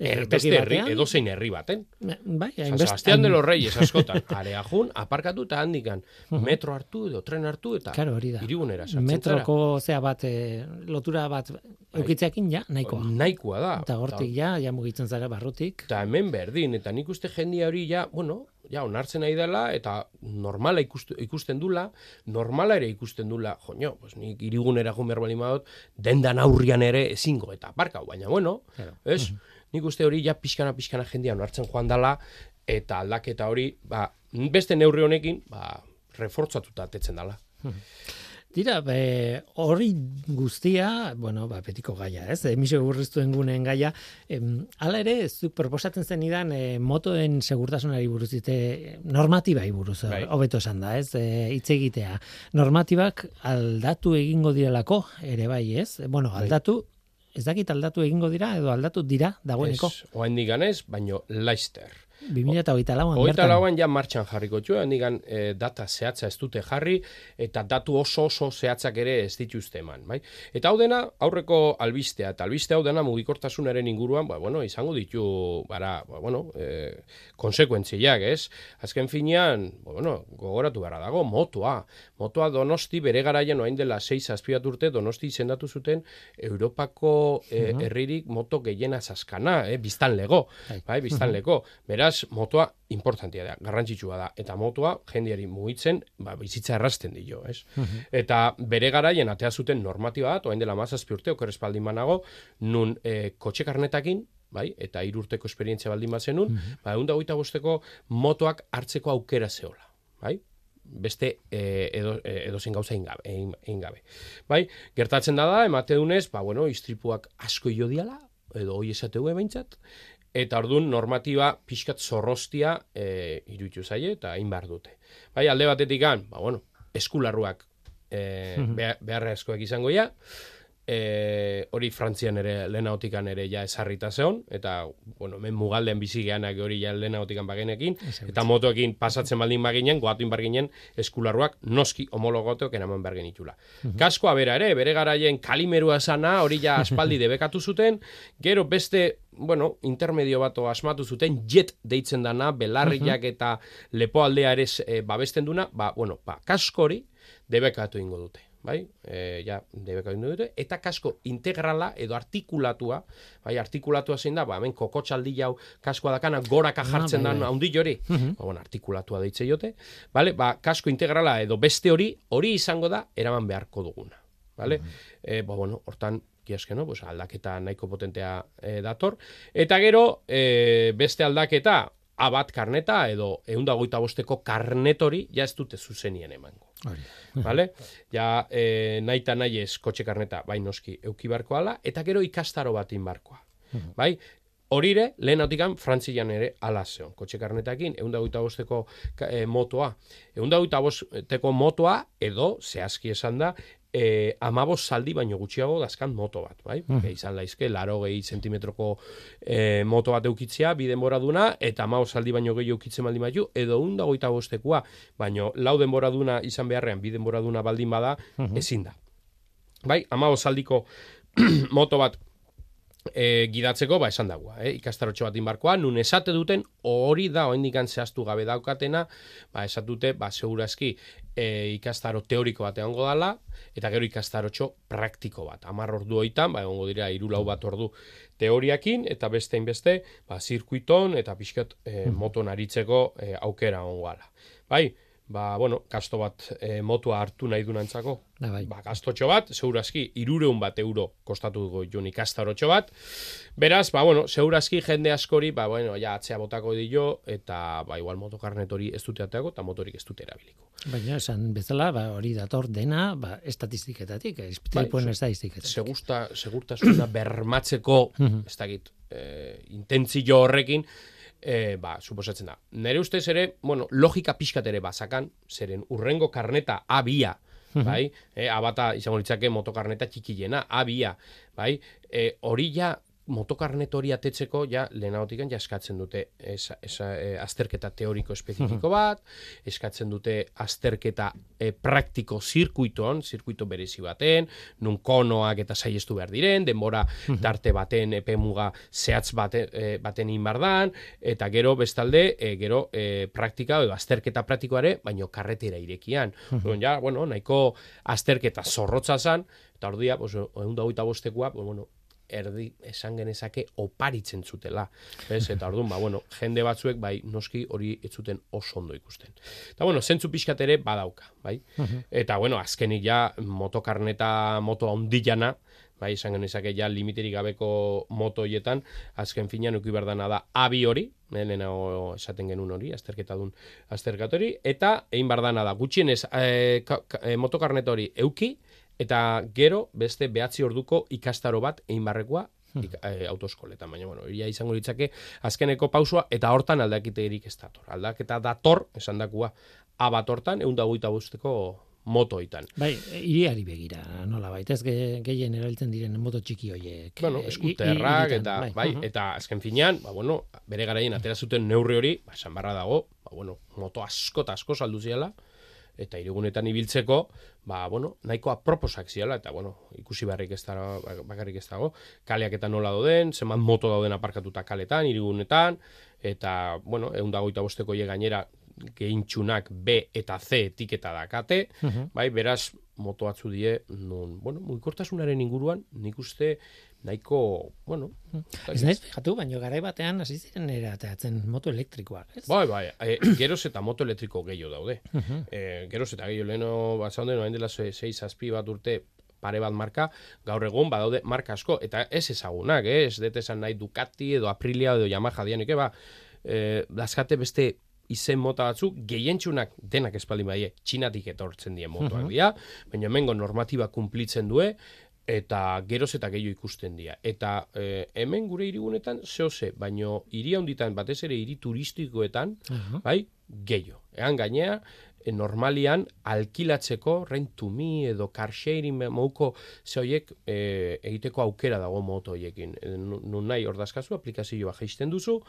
e, Er, toki beste herri, edozein herri baten. Bai, San hainbeste- Sebastián de los Reyes askotan. Area jun, aparkatu eta handikan. Metro hartu edo tren hartu eta Claro, hori da. hirigunera sartzen zara. Metroko zea bat, e, lotura bat eukitzeakin ja, nahikoa. Nahikoa da. Eta hortik ja, ja mugitzen zara barrutik. Eta hemen berdin, eta nik uste jendia hori ja, bueno, ja, onartzen nahi dela, eta normala ikustu, ikusten dula, normala ere ikusten dula, joño, pues nik irigunera baldin badut, dendan aurrian ere ezingo, eta parkau, baina bueno, Claro. ez? Nik uste hori ja pixkana pixkana jendia onartzen joan dela, eta aldaketa hori, ba, beste neurri honekin, ba, refortzatuta atetzen dela. Dira, be, hori guztia, bueno, ba, betiko gaia, ez? Emisio burriztuen guneen gaia. Em, hala ere, zuk proposatzen zen idan, e, motoen segurtasunari buruz, ite, normatibai buruz, Bai. hobeto esan da, ez? E, hitz egitea. Normatibak aldatu egingo direlako, ere bai, ez? Bueno, Bai. Ez dakit aldatu egingo dira, edo aldatu dira, dagoeneko. Ez, oaindik ganez, baino Leicester. 2008 lauan bertan. lauan ja martxan jarriko txu, hendigan e, data zehatza ez dute jarri, eta datu oso oso zehatzak ere ez dituzte eman, bai? Eta hau dena, aurreko albistea, eta albiste hau dena mugikortasunaren inguruan, ba, bueno, izango ditu, bara, ba, bueno, e, konsekuentziak, ez? Azken finean, ba, bueno, gogoratu gara dago, motoa. Motoa donosti bere garaien oain dela 6 azpiat urte donosti izendatu zuten Europako e, herririk moto gehiena zaskana, eh, biztan lego, Bai. bai, biztan lego. Beraz, motoa importantia da, garrantzitsua da, eta motoa jendeari mugitzen, ba, bizitza errasten dio, ez? Eta bere garaien atea zuten normatiba bat, oain dela mazazpi urte, oker espaldin banago, nun e, kotxe karnetakin, bai, eta hirurteko esperientzia baldin bazenun, ba, egun da bosteko motoak hartzeko aukera zeola, bai? beste e, edo, e, edozein gauza egin gabe, egin, egin gabe. Bai, gertatzen da da, emate dunez, ba, bueno, istripuak asko jo diala, edo hoi esateu behintzat, eta orduan normatiba pixkat zorrostia e, iruditu zaie eta egin behar dute. Bai, alde batetik ba, bueno, eskularruak e, behar, beharrezkoak izango ja, e, hori Frantzian ere lehenautikan ere ja esarrita zeon, eta, bueno, hemen mugaldean bizi geanak hori ja lehenautikan bagenekin, eta motoekin pasatzen baldin baginen, goatuin barginen eskularruak noski homologoteok eraman behar genitula. Kaskoa bera ere, bere garaien kalimerua sana, hori ja aspaldi debekatu zuten, gero beste bueno, intermedio bato asmatu zuten, jet deitzen dana, belarriak eta lepoaldea ere e, babesten duna, ba, bueno, ba, kasko hori debekatu ingo dute bai, e, ja, debekatu ingo dute, eta kasko integrala edo artikulatua, bai, artikulatua zein da, ba, hemen kokotxaldi jau kaskoa dakana, goraka jartzen bai, dan bai. haundi hori, ba, bueno, artikulatua deitze jote, bale, ba, kasko integrala edo beste hori, hori izango da, eraman beharko duguna, bale, e, ba, bueno, hortan, kiaske, no? Pues aldaketa nahiko potentea e, dator. Eta gero, e, beste aldaketa, abat karneta edo eunda goita bosteko karnetori ja ez dute zuzenien emango. Hori. Vale? Ja, e, nahi eta nahi ez kotxe karneta, bai noski, euki barko ala, eta gero ikastaro batin barkoa. Bai? Horire, lehen autikan, Frantzian ere ala zeon. Kotxe karnetakin, goita bosteko e, motoa. Goita bosteko motoa, edo, zehazki esan da, e, amabos saldi baino gutxiago dazkan moto bat, bai? Mm. izan laizke, laro gehi zentimetroko e, moto bat eukitzea, bi denbora duna, eta amabos saldi baino gehi eukitzen baldin batu, edo unda goita bostekoa, baino lau denbora duna izan beharrean, bi denbora duna baldin bada, ezin da. Bai, amabos saldiko moto bat e, gidatzeko, ba, esan dagoa, eh? ikastarotxo bat inbarkoa, nun esate duten, hori da, oindikan zehaztu gabe daukatena, ba, esatute, ba, segurazki, e, ikastaro teoriko bat egongo dala, eta gero ikastarotxo praktiko bat. Amar ordu hoitan, ba, egongo dira, irulau bat ordu teoriakin, eta beste inbeste, ba, zirkuiton, eta pixkat e, moton aritzeko e, aukera egongo gala. Bai, ba, bueno, gasto bat e, motua hartu nahi dunantzako, Da, bai. ba, gastotxo bat, segurazki, irureun bat euro kostatu dugu joan ikastarotxo bat. Beraz, ba, bueno, segurazki jende askori, ba, bueno, ja, atzea botako dio, eta, ba, igual motokarnet hori ez dute ateako, eta motorik ez dute erabiliko. Baina esan bezala, ba, hori dator dena, ba, estatistikeetatik, ispitripuen Bai, estatistikeetatik. Segusta, segurtasuna bermatzeko, ez dakit, eh, intentzio horrekin, eh, ba, suposatzen da. Nere ustez ere, bueno, logika pixkat ere bazakan, zeren urrengo karneta abia, bai, eh, abata izango litzake motokarneta txikilena, abia, bai, eh, hori ja motokarnet hori atetzeko ja lehenagotikan ja eskatzen dute esa, esa, eh, azterketa teoriko espezifiko bat, eskatzen dute azterketa eh, praktiko zirkuiton, zirkuito berezi baten, nun konoak eta saiestu behar diren, denbora tarte baten epemuga zehatz bate, eh, baten inbardan, eta gero bestalde, eh, gero eh, praktika edo azterketa praktikoare, baino karretera irekian. Orduan, ja, bueno, nahiko azterketa zorrotza zan, eta ordia, pues, egun da bostekoa, pues, bueno, erdi esan genezake oparitzen zutela. Ez? Eta orduan, ba, bueno, jende batzuek, bai, noski hori ez zuten oso ondo ikusten. Eta, bueno, zentzu pixkat ere badauka, bai? Eta, bueno, azkenik ja, motokarneta, moto ondilana, bai, izan genezake ja limiterik gabeko moto hoietan, azken finean uki berdana da abi hori, eh, lehenago esaten genuen hori, azterketa dun azterketa hori, eta egin bardana da, gutxienez e, ka, ka, e, motokarnet hori euki, eta gero beste behatzi orduko ikastaro bat egin barrekoa ik, e, autoskoletan, baina bueno, ia izango litzake azkeneko pausua eta hortan aldakiterik ez dator. Aldaketa dator, esan dakua, A bat hortan, egun da bosteko motoitan. Bai, iriari begira, nola baita, ez ge- gehien erabiltzen diren moto txiki hoiek. Bueno, eh, eskuterrak eta hiritan, bai, mhm. eta azken finean, ba bueno, bere garaien atera zuten neurri hori, ba esan barra dago, ba bueno, moto asko eta asko saldu ziala eta irigunetan ibiltzeko, ba bueno, nahiko aproposak ziala eta bueno, ikusi beharrik ez da bakarrik ez dago, kaleak eta nola dauden, zenbat moto dauden aparkatuta kaletan, irigunetan eta bueno, 125 ie gainera geintxunak B eta C etiketa dakate, Mhm. bai, beraz, moto batzu die, nun, bueno, mugikortasunaren inguruan, nik uste nahiko, bueno, Ez naiz fijatu, baino garai batean hasi ziren erateatzen moto elektrikoak, ez? Bai, bai, e, geroz eta moto elektriko gehiago daude. e, geroz eta gehiago leheno, batzaude, noain dela 6 zazpi bat urte pare bat marka, gaur egun badaude marka asko, eta ez ezagunak, eh? ez dut esan nahi Ducati edo Aprilia edo Yamaha dianik, ba, e, daskate beste izen mota batzuk, gehientxunak denak espaldin baie, txinatik etortzen die motoak dira, baina hemengo normatiba kumplitzen due, eta geroz eta gehiago ikusten dira. Eta e, hemen gure hirigunetan zehose, baino hiri handitan batez ere hiri turistikoetan, Aha. bai, gehiago. Egan gainea, e, normalian alkilatzeko rentumi edo carsharing mouko ze hoiek e, egiteko aukera dago moto hoiekin. E, nu- nun nahi hor dazkazu, aplikazioa jaisten duzu,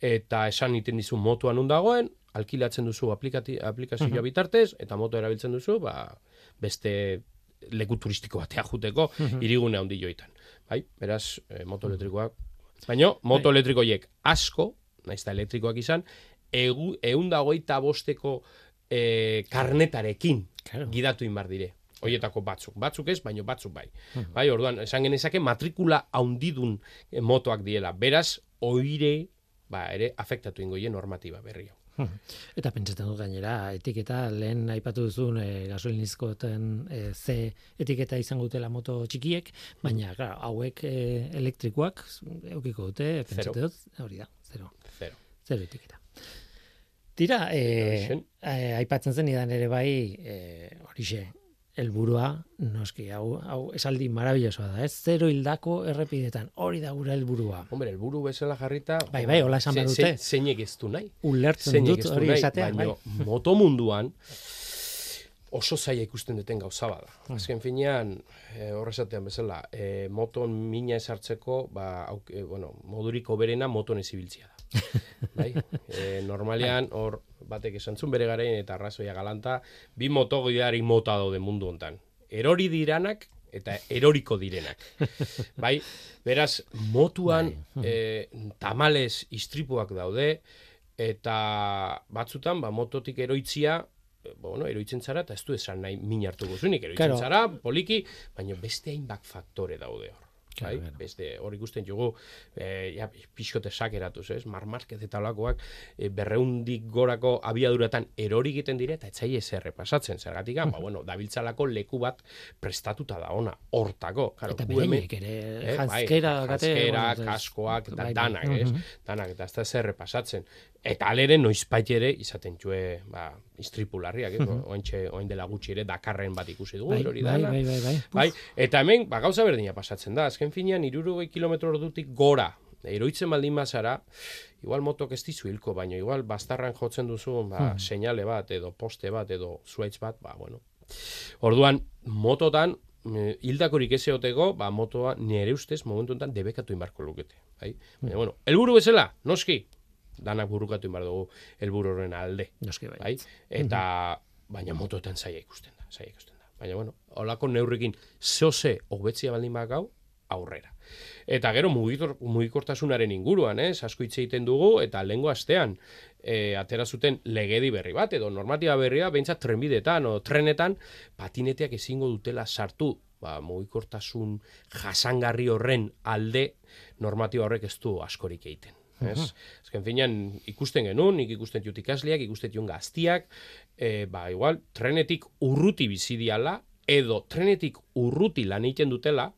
eta esan iten dizu motua nun dagoen, alkilatzen duzu aplikazioa bitartez, eta moto erabiltzen duzu, ba, beste leku turistiko batea juteko hirigune handi joitan. Bai, beraz, e, moto elektrikoak. Baina, moto elektrikoiek asko, naiz eta elektrikoak izan, egu, egun dagoita bosteko e, karnetarekin Claro. gidatu inbar dire. Hoietako batzuk. Batzuk ez, baino batzuk bai. Bai, orduan, esan genezake matrikula haundidun eh, motoak diela. Beraz, oire, ba, ere, afektatu ingoie normatiba berri hau. Eta pentsatzen dut gainera, etiketa lehen aipatu duzun e, gasolinizkoten e, C etiketa izango dutela moto txikiek, baina claro, hauek e, elektrikoak eukiko dute, pentsatzen dut, hori da, zero, Zero. zero etiketa. Tira, e, e, aipatzen zen idan ere bai, e, horixe, helburua noski, hau, hau esaldi marabillosoa da, ez? Zero hildako errepidetan, hori da gure helburua. Hombre, helburu bezala jarrita... Bai, bai, hola esan ze- behar dute. ze- Zeinek ez du nahi. Ulertzen dut hori esatea, bai. moto munduan oso zaila ikusten duten gauza bada. Hmm. Azken finean, e, horrezatean bezala, e, moton mina esartzeko, ba, auk, e, bueno, moduriko berena moton ez ibiltzia da. bai? E, normalean, hor, batek esan zuen bere garaien eta arrazoia galanta, bi moto gidari mota daude mundu hontan. Erori diranak eta eroriko direnak. bai? Beraz, motuan e, tamales istripuak daude, eta batzutan, ba, mototik eroitzia, e, bueno, eroitzen zara, eta ez du esan nahi min hartu guzunik, eroitzen Claro. zara, poliki, baina beste hainbat faktore daude hor. Bai, claro. beste hor ikusten jugu, e, ja, pixkote sakeratuz, ez? Marmarket eta olakoak e, berreundik gorako abiaduratan erori egiten dire eta etzai ezer pasatzen zergatik, ba, bueno, dabiltzalako leku bat prestatuta da ona, hortako. Claro, Eta beraiek ere, Eh, janzkera, bai, gate, kaskoak, eta bai, bai. danak, ez? Mhm. Danak, eta ez da zer pasatzen. Eta alere noizbait ere izaten txue, ba, istripularriak, eh? ointxe, oin dela gutxi ere Dakarren bat ikusi dugu, Bai, hori bai, dana. bai, bai, bai. Bai, eta hemen, ba, gauza berdina pasatzen da, azken finean, irurogei kilometro ordutik gora, eroitzen baldin bazara, igual motok ez dizu hilko, baina igual bastarran jotzen duzu, ba, seinale bat, edo poste bat, edo zuaitz bat, ba, bueno. Orduan, mototan, eh, hildakorik ez egoteko, ba, motoa nire ustez momentu honetan debekatu inbarko lukete. Bai? Baina, bueno, helburu bezala, noski, danak burrukatu inbar dugu helburu horren alde Noski bai. bai? Eta baina motoetan zaila ikusten da, zaila ikusten da. Baina bueno, holako neurrekin zehose hobetzia baldin bakau aurrera. Eta gero mugitor, mugikortasunaren inguruan, ez, asko hitz egiten dugu eta lengo astean e, atera zuten legedi berri bat edo normatiba berria behintzat trenbidetan o trenetan patineteak ezingo dutela sartu ba, mugikortasun jasangarri horren alde normatiba horrek ez du askorik egiten. Ez? Azken finean ikusten genuen, nik ikusten jut ikasleak, ikusten jut gaztiak, e, ba, igual, trenetik urruti bizi diala, edo trenetik urruti lan egiten dutela,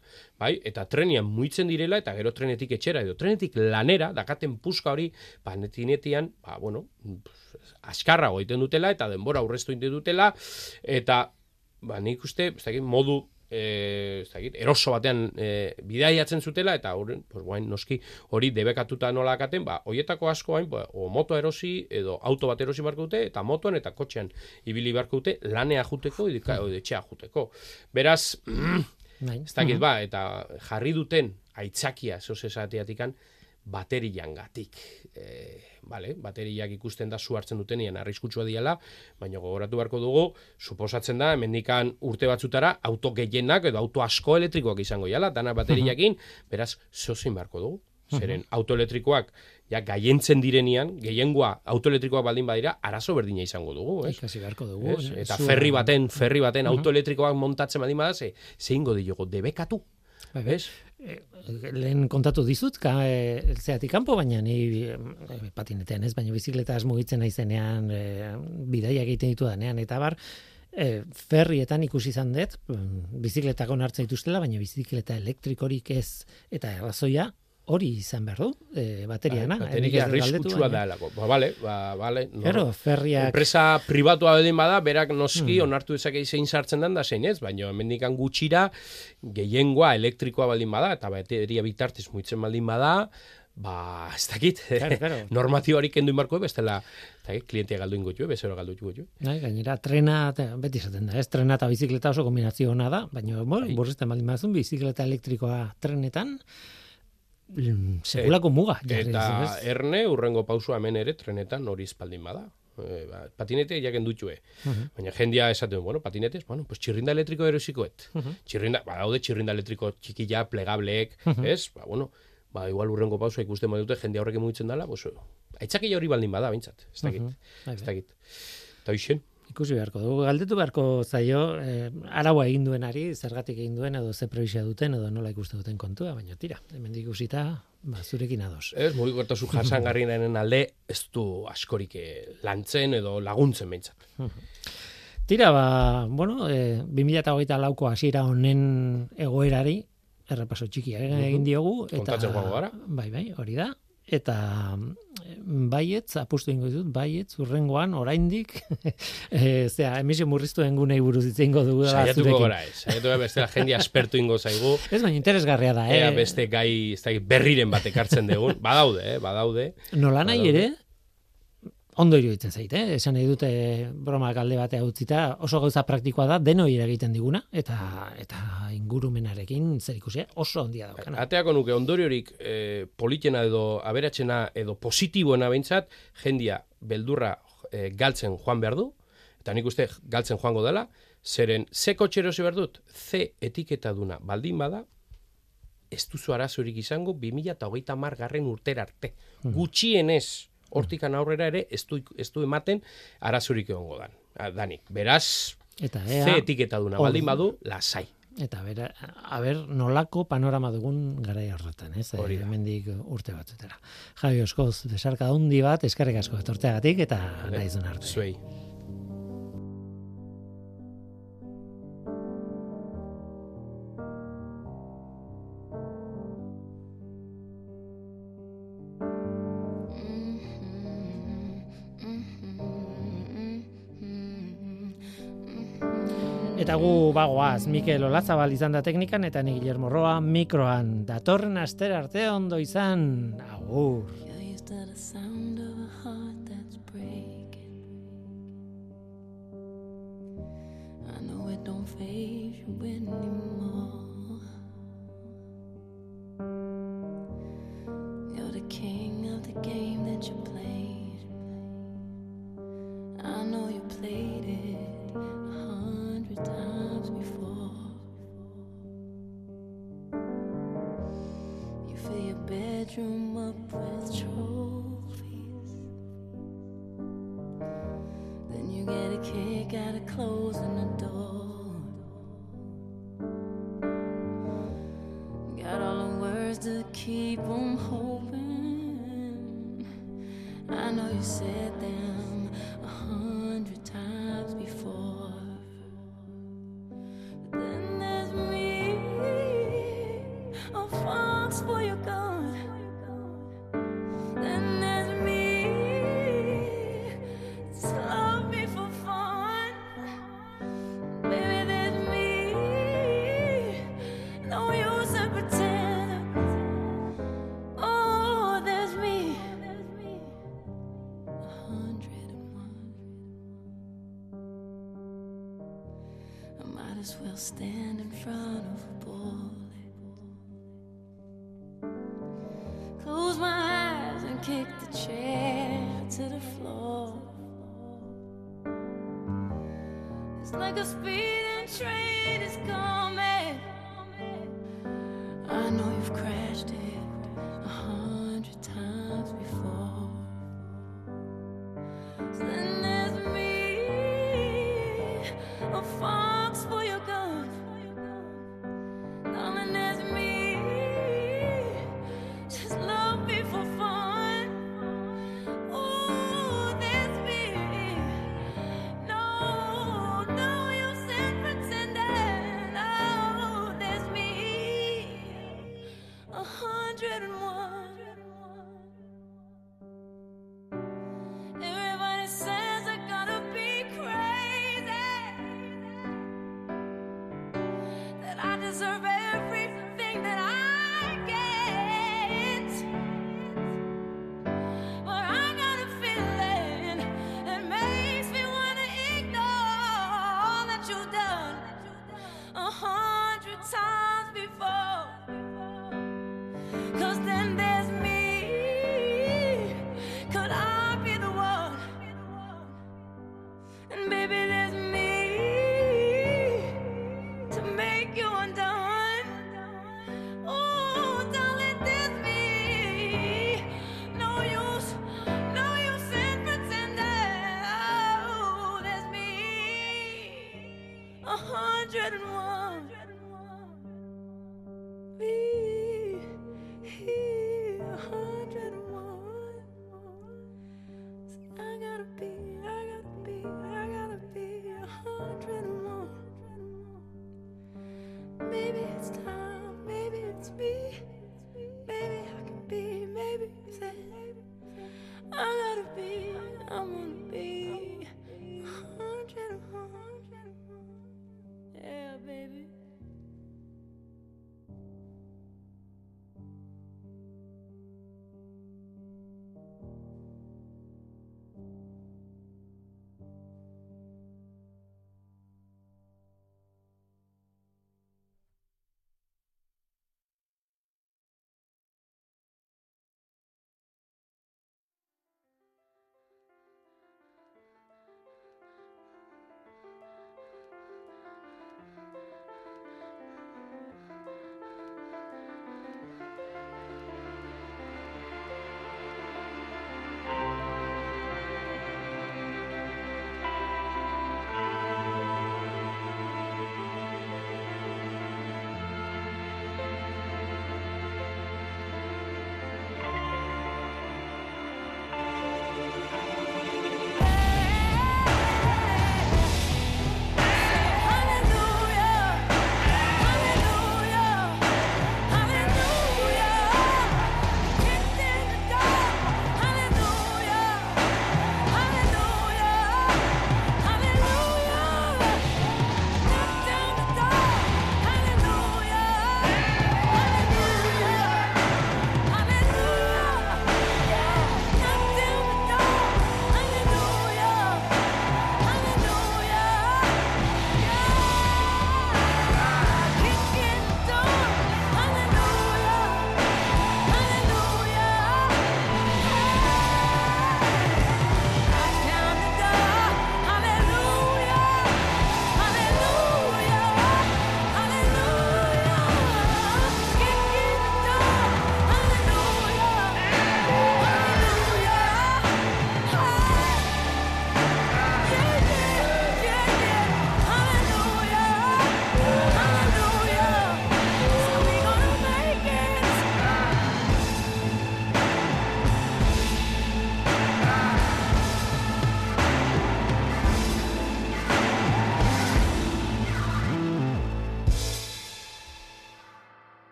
bai, eta trenian muitzen direla, eta gero trenetik etxera, edo trenetik lanera, dakaten puska hori, ba, netinetian, ba, bueno, askarra egiten dutela, eta denbora aurreztu egiten dutela, eta, ba, nik uste, modu ez dakit, eroso batean eh, bidaiatzen zutela eta horren, pues guain noski hori debekatuta nola akaten, ba hoietako asko hain, ba, o moto erosi edo auto bat erosi barko dute eta motoan eta kotxean ibili barko dute lanea juteko edo edo etxea juteko. Beraz, Bai. ez dakit ba, eta jarri duten aitzakia, zoz esateatikan, baterian gatik. E, vale, bateriak ikusten da zu hartzen dutenean arriskutsua diala, baina gogoratu beharko dugu, suposatzen da, hemendikan urte batzutara, auto gehienak edo auto asko elektrikoak izango jala, dana bateriakin, beraz, zozin beharko dugu. Zeren autoelektrikoak ja gaientzen direnean, gehiengoa autoelektrikoak baldin badira, arazo berdina izango dugu, ez? Ikasi beharko dugu. Ez? eh, Eta zua- ferri baten, ferri baten autoelektrikoak montatzen baldin bada, ze, zeingo diogo, debekatu, Bai, bai. Ez? lehen kontatu dizut, ka, e, zeatik kanpo, baina ni e, patinetean ez, baina bizikletaz mugitzen naizenean, e, bidaia egiten ditu danean, eta bar, e, ferrietan ikusi izan dut, mm, bizikletak onartzen dituztela, baina bizikleta elektrikorik ez, eta errazoia hori izan behar du, e, bateriana. Bai, nik Bateria arriskutsua da helako. Ba, bale, ba, bale. no. Gero, ferriak, Enpresa pribatua berdin bada, berak noski Hmm. onartu dezake zein sartzen den da zein ez, baina hemendikan gutxira gehiengoa elektrikoa baldin bada, eta bateria bitartez muitzen baldin bada, ba, ez dakit, Claro, claro. normatiboari kendu inbarko, bestela, ez dakit, klientia galdu ingo jo, bezero galdu jo. Bai, gainera, trena, beti esaten da, ez, trena eta bizikleta oso kombinazio ona da, baina, bueno, Bai. burrizten baldin bazun, bizikleta elektrikoa trenetan, mm, segulako muga. jarri Eta ez? erne, urrengo pausua hemen ere, trenetan hori espaldin bada. E, ba, patinete jaken dutxue. Mhm. Baina jendia esaten, bueno, patinetez, bueno, pues txirrinda elektriko erosikoet. Mhm. Txirrinda, ba, daude txirrinda elektriko txikila, plegableek, ez? Ba, bueno, ba, igual urrengo pausua ikusten badute jendea horrek mugitzen dela, pues, aitzakila hori baldin bada, bintzat, ez dakit, Mhm. Bai, ez bai. dakit. Eta hoxen, Ikusi beharko dugu, galdetu beharko zaio, eh, araua egin duenari, zergatik egin duen, edo ze prebizia duten, edo nola ikusten duten kontua, baina tira, hemen ikusita, ba, zurekin ados. ez, mugikortasun jasangarriaren alde, ez du askorik eh, lantzen edo laguntzen bintzat. Tira, ba, bueno, e, 2008 lauko hasiera honen egoerari, errepaso txikia egin diogu. Eta, Kontatzen gara. Bai, bai, hori da. Eta baietz, apustu ingo ditut, baietz, urrengoan, oraindik, e, zera, emisio murriztuen gunei buruz hitz egingo dugu da Saiatuko gora ez, saiatuko gara bestela jendia aspertu ingo zaigu, Ez baina interesgarria da, Ea eh? beste gai, ez dakit, berriren bat ekartzen dugun. Badaude, eh, badaude. Nola nahi Badaude. ere, ondo iruditzen zait, eh? Esan nahi dute broma galde batea utzita, oso gauza praktikoa da, denoi egiten diguna, eta eta ingurumenarekin zer ikusia oso ondia daukana. Ateako nuke ondoriorik eh, politena edo aberatsena edo positiboena behintzat, jendia beldurra eh, galtzen joan behar du, eta nik uste galtzen joango dela, zeren ze kotxe erosi behar dut, ze etiketa duna baldin bada, ez duzu arazorik izango 2008 margarren urtera arte. Gutxienez, hortikan aurrera ere, ez du, ez du ematen arazorik egongo dan. Danik, beraz, Eta ze ea, etiketa duna baldin badu, lasai. eta bera, a ber, nolako panorama dugun garai horretan, ez? Hori da. Hemendik urte batzutera. Javi Oskoz, besarka handi bat, eskerrik asko etorteagatik, eta naizun arte. Zuei. Gu bagoaz, Mikel Olazabal izan da teknikan, eta ni Guillermo Roa mikroan. Datorren aster arte ondo izan, agur. King of the game that you played. I know you played it bedroom up with trophies. Then you get a kick out of closing the door. Got all the words to keep 'em hoping. I know you said them